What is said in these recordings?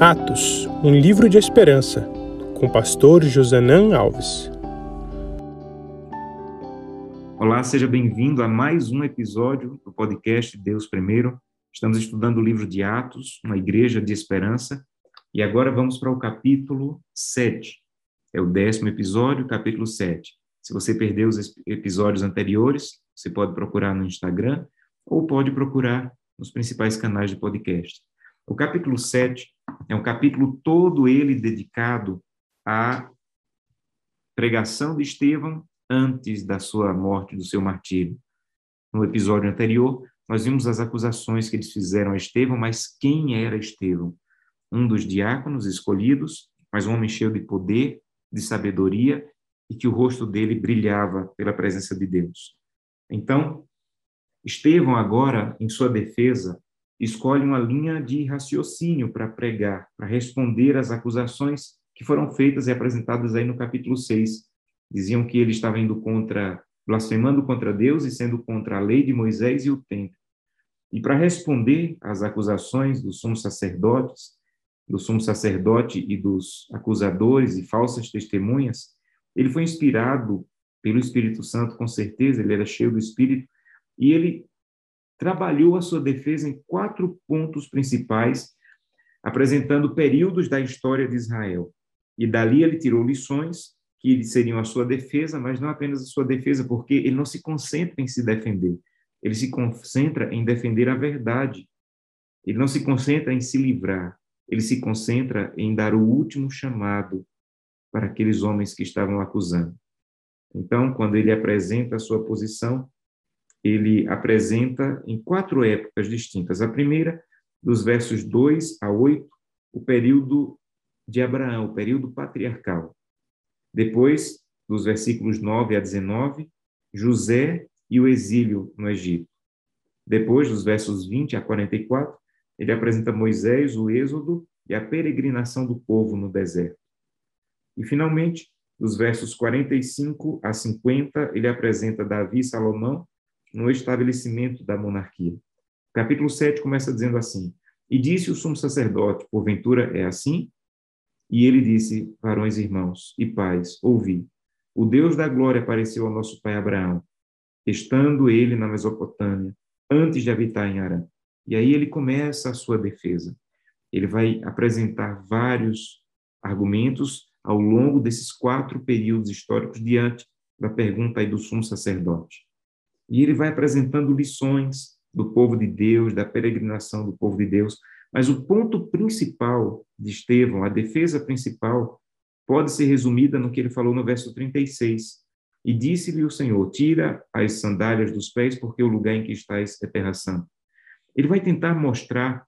Atos, um livro de esperança, com o pastor Josanã Alves. Olá, seja bem-vindo a mais um episódio do podcast Deus Primeiro. Estamos estudando o livro de Atos, uma igreja de esperança, e agora vamos para o capítulo 7. É o décimo episódio, capítulo 7. Se você perdeu os episódios anteriores, você pode procurar no Instagram ou pode procurar nos principais canais de podcast. O capítulo 7 é um capítulo todo ele dedicado à pregação de Estevão antes da sua morte, do seu martírio. No episódio anterior, nós vimos as acusações que eles fizeram a Estevão, mas quem era Estevão? Um dos diáconos escolhidos, mas um homem cheio de poder, de sabedoria e que o rosto dele brilhava pela presença de Deus. Então, Estevão agora, em sua defesa, escolhe uma linha de raciocínio para pregar, para responder às acusações que foram feitas e apresentadas aí no capítulo 6. Diziam que ele estava indo contra, blasfemando contra Deus e sendo contra a lei de Moisés e o templo. E para responder às acusações dos sumos sacerdotes, do sumo sacerdote e dos acusadores e falsas testemunhas, ele foi inspirado pelo Espírito Santo, com certeza, ele era cheio do Espírito, e ele trabalhou a sua defesa em quatro pontos principais, apresentando períodos da história de Israel. E dali ele tirou lições que seriam a sua defesa, mas não apenas a sua defesa, porque ele não se concentra em se defender, ele se concentra em defender a verdade. Ele não se concentra em se livrar, ele se concentra em dar o último chamado para aqueles homens que estavam acusando. Então, quando ele apresenta a sua posição, ele apresenta em quatro épocas distintas. A primeira, dos versos 2 a 8, o período de Abraão, o período patriarcal. Depois, dos versículos 9 a 19, José e o exílio no Egito. Depois, dos versos 20 a 44, ele apresenta Moisés, o êxodo e a peregrinação do povo no deserto. E, finalmente, dos versos 45 a 50, ele apresenta Davi e Salomão no estabelecimento da monarquia. O capítulo 7 começa dizendo assim: E disse o sumo sacerdote: Porventura é assim? E ele disse: Varões, irmãos e pais, ouvi. O Deus da glória apareceu ao nosso pai Abraão, estando ele na Mesopotâmia, antes de habitar em Arã. E aí ele começa a sua defesa. Ele vai apresentar vários argumentos ao longo desses quatro períodos históricos diante da pergunta aí do sumo sacerdote. E ele vai apresentando lições do povo de Deus, da peregrinação do povo de Deus. Mas o ponto principal de Estevão, a defesa principal, pode ser resumida no que ele falou no verso 36. E disse-lhe o Senhor: Tira as sandálias dos pés, porque o lugar em que estás é terra santa. Ele vai tentar mostrar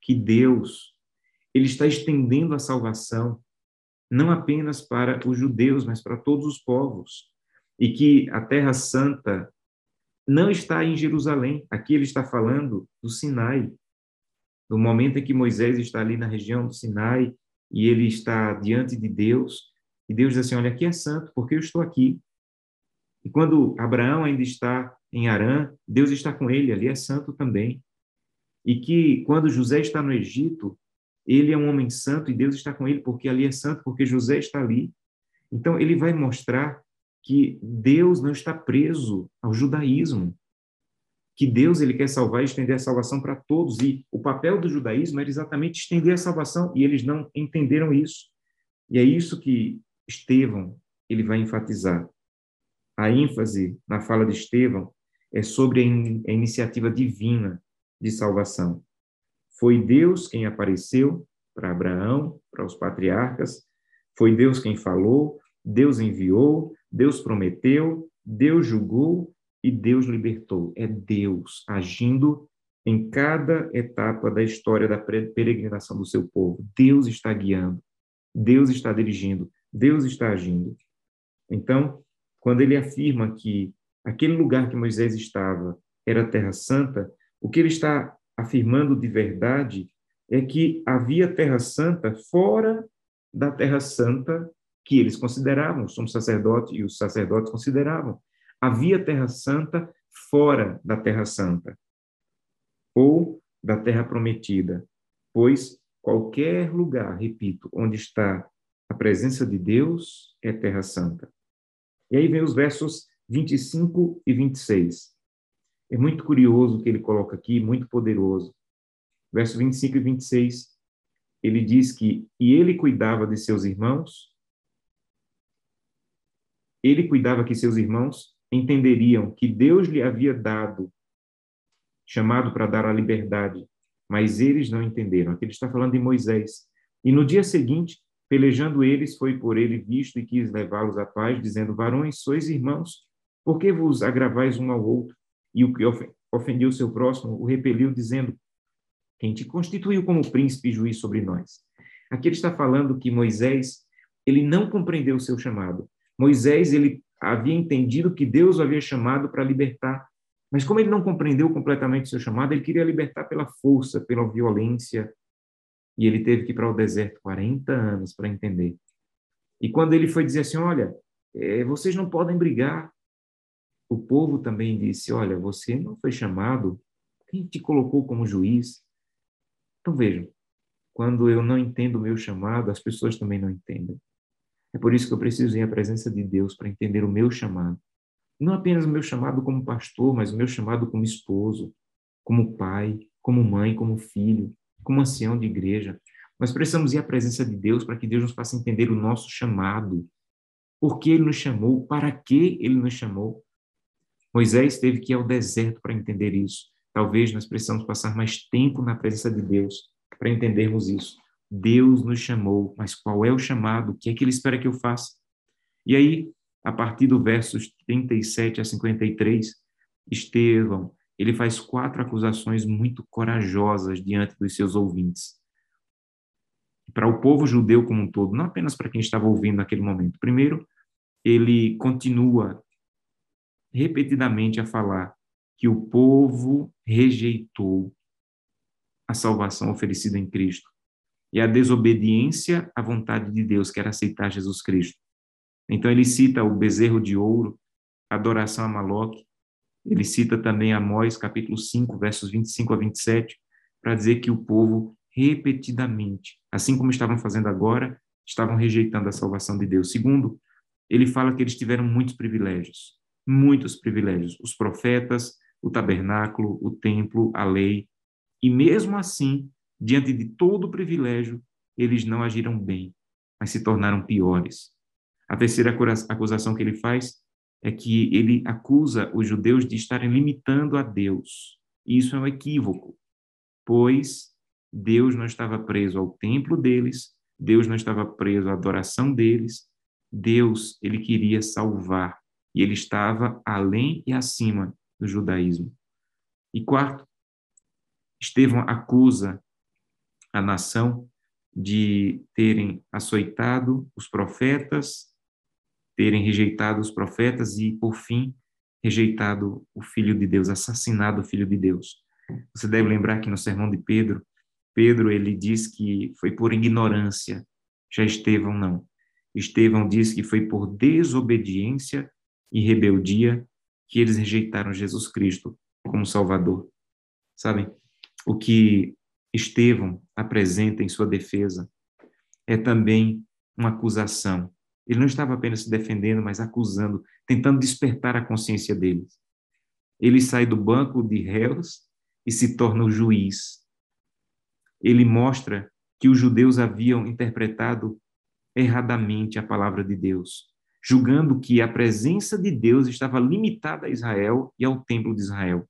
que Deus ele está estendendo a salvação não apenas para os judeus, mas para todos os povos, e que a terra santa não está em Jerusalém. Aqui ele está falando do Sinai, do momento em que Moisés está ali na região do Sinai e ele está diante de Deus. E Deus diz assim: Olha, aqui é santo, porque eu estou aqui. E quando Abraão ainda está em Arã, Deus está com ele, ali é santo também. E que quando José está no Egito, ele é um homem santo e Deus está com ele, porque ali é santo, porque José está ali. Então, ele vai mostrar que Deus não está preso ao judaísmo, que Deus ele quer salvar e estender a salvação para todos e o papel do judaísmo era exatamente estender a salvação e eles não entenderam isso. E é isso que Estevão ele vai enfatizar. A ênfase na fala de Estevão é sobre a, in a iniciativa divina de salvação. Foi Deus quem apareceu para Abraão, para os patriarcas, foi Deus quem falou, Deus enviou, Deus prometeu, Deus julgou e Deus libertou. É Deus agindo em cada etapa da história da peregrinação do seu povo. Deus está guiando, Deus está dirigindo, Deus está agindo. Então, quando ele afirma que aquele lugar que Moisés estava era a Terra Santa, o que ele está afirmando de verdade é que havia Terra Santa fora da Terra Santa que eles consideravam, somos sacerdotes e os sacerdotes consideravam. Havia Terra Santa fora da Terra Santa, ou da Terra Prometida, pois Qualquer lugar, repito, onde está a presença de Deus é terra santa. E aí vem os versos 25 e 26. É muito curioso o que ele coloca aqui, muito poderoso. Verso 25 e 26, ele diz que e ele cuidava de seus irmãos, ele cuidava que seus irmãos entenderiam que Deus lhe havia dado, chamado para dar a liberdade, mas eles não entenderam. Aqui ele está falando de Moisés. E no dia seguinte, pelejando eles, foi por ele visto e quis levá-los à paz, dizendo: Varões, sois irmãos, por que vos agravais um ao outro? E o que ofendeu seu próximo o repeliu, dizendo: Quem te constituiu como príncipe e juiz sobre nós? Aqui ele está falando que Moisés, ele não compreendeu o seu chamado. Moisés, ele havia entendido que Deus o havia chamado para libertar mas como ele não compreendeu completamente o seu chamado, ele queria libertar pela força, pela violência, e ele teve que ir para o deserto 40 anos para entender. E quando ele foi dizer assim, olha, é, vocês não podem brigar, o povo também disse, olha, você não foi chamado, quem te colocou como juiz? Então vejam, quando eu não entendo o meu chamado, as pessoas também não entendem. É por isso que eu preciso ir à presença de Deus para entender o meu chamado. Não apenas o meu chamado como pastor, mas o meu chamado como esposo, como pai, como mãe, como filho, como ancião de igreja. Nós precisamos ir à presença de Deus para que Deus nos faça entender o nosso chamado. Por que ele nos chamou? Para que ele nos chamou? Moisés teve que ir ao deserto para entender isso. Talvez nós precisamos passar mais tempo na presença de Deus para entendermos isso. Deus nos chamou, mas qual é o chamado? O que é que ele espera que eu faça? E aí, a partir do versos 37 a 53, Estevão, ele faz quatro acusações muito corajosas diante dos seus ouvintes. Para o povo judeu como um todo, não apenas para quem estava ouvindo naquele momento. Primeiro, ele continua repetidamente a falar que o povo rejeitou a salvação oferecida em Cristo e a desobediência à vontade de Deus, que era aceitar Jesus Cristo. Então ele cita o bezerro de ouro, adoração a Maloque. Ele cita também Amós, capítulo 5, versos 25 a 27, para dizer que o povo repetidamente, assim como estavam fazendo agora, estavam rejeitando a salvação de Deus. Segundo, ele fala que eles tiveram muitos privilégios, muitos privilégios, os profetas, o tabernáculo, o templo, a lei, e mesmo assim, diante de todo o privilégio, eles não agiram bem, mas se tornaram piores. A terceira acusação que ele faz é que ele acusa os judeus de estarem limitando a Deus. E isso é um equívoco, pois Deus não estava preso ao templo deles, Deus não estava preso à adoração deles, Deus, ele queria salvar, e ele estava além e acima do judaísmo. E quarto, Estevão acusa a nação de terem açoitado os profetas terem rejeitado os profetas e, por fim, rejeitado o Filho de Deus, assassinado o Filho de Deus. Você deve lembrar que no sermão de Pedro, Pedro ele diz que foi por ignorância, já Estevão não. Estevão diz que foi por desobediência e rebeldia que eles rejeitaram Jesus Cristo como Salvador. Sabem? O que Estevão apresenta em sua defesa é também uma acusação ele não estava apenas se defendendo, mas acusando, tentando despertar a consciência deles. Ele sai do banco de réus e se torna o juiz. Ele mostra que os judeus haviam interpretado erradamente a palavra de Deus, julgando que a presença de Deus estava limitada a Israel e ao templo de Israel.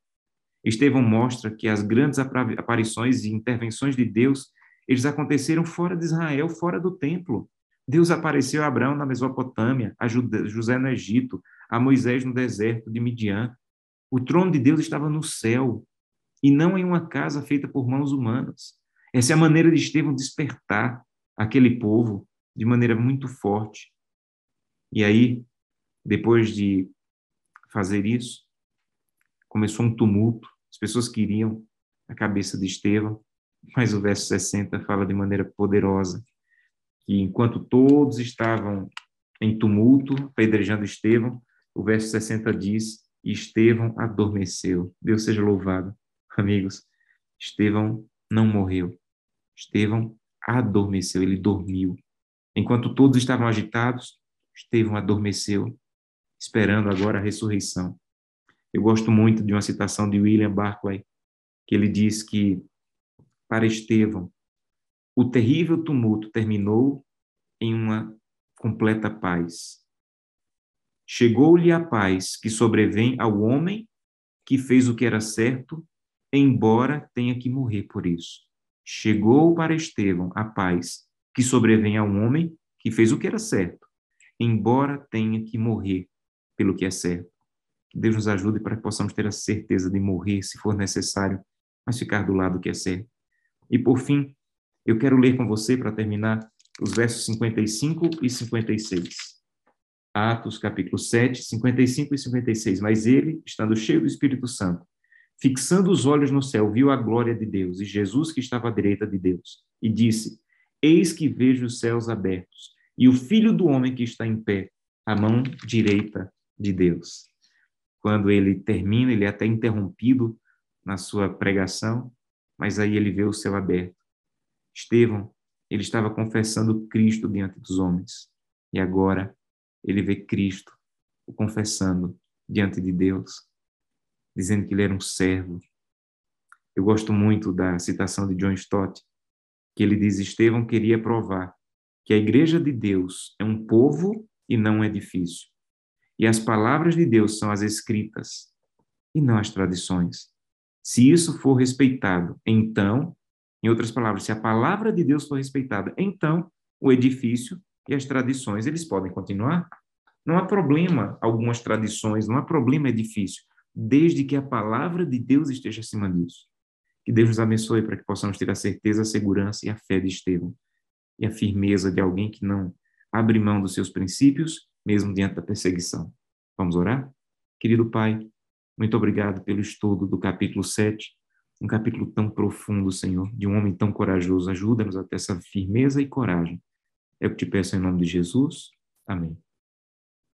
Estevão mostra que as grandes aparições e intervenções de Deus, eles aconteceram fora de Israel, fora do templo. Deus apareceu a Abraão na Mesopotâmia, a José no Egito, a Moisés no deserto de Midian. O trono de Deus estava no céu e não em uma casa feita por mãos humanas. Essa é a maneira de Estevão despertar aquele povo de maneira muito forte. E aí, depois de fazer isso, começou um tumulto. As pessoas queriam a cabeça de Estevão, mas o verso 60 fala de maneira poderosa que enquanto todos estavam em tumulto, pedrejando Estevão, o verso 60 diz: Estevão adormeceu. Deus seja louvado. Amigos, Estevão não morreu. Estevão adormeceu, ele dormiu. Enquanto todos estavam agitados, Estevão adormeceu, esperando agora a ressurreição. Eu gosto muito de uma citação de William Barclay, que ele diz que, para Estevão, o terrível tumulto terminou em uma completa paz. Chegou-lhe a paz que sobrevém ao homem que fez o que era certo, embora tenha que morrer por isso. Chegou para Estevão a paz que sobrevém ao homem que fez o que era certo, embora tenha que morrer pelo que é certo. Deus nos ajude para que possamos ter a certeza de morrer, se for necessário, mas ficar do lado que é certo. E por fim, eu quero ler com você, para terminar, os versos 55 e 56. Atos, capítulo 7, 55 e 56. Mas ele, estando cheio do Espírito Santo, fixando os olhos no céu, viu a glória de Deus e Jesus que estava à direita de Deus, e disse: Eis que vejo os céus abertos e o filho do homem que está em pé, à mão direita de Deus quando ele termina, ele é até interrompido na sua pregação, mas aí ele vê o céu aberto. Estevão, ele estava confessando Cristo diante dos homens, e agora ele vê Cristo o confessando diante de Deus, dizendo que ele era um servo. Eu gosto muito da citação de John Stott, que ele diz: Estevão queria provar que a igreja de Deus é um povo e não um edifício. E as palavras de Deus são as escritas e não as tradições. Se isso for respeitado, então, em outras palavras, se a palavra de Deus for respeitada, então o edifício e as tradições, eles podem continuar. Não há problema algumas tradições, não há problema edifício, desde que a palavra de Deus esteja acima disso. Que Deus nos abençoe para que possamos ter a certeza, a segurança e a fé de Estevão e a firmeza de alguém que não abre mão dos seus princípios mesmo diante da perseguição. Vamos orar? Querido Pai, muito obrigado pelo estudo do capítulo 7, um capítulo tão profundo, Senhor, de um homem tão corajoso. Ajuda-nos a ter essa firmeza e coragem. É o que te peço em nome de Jesus. Amém.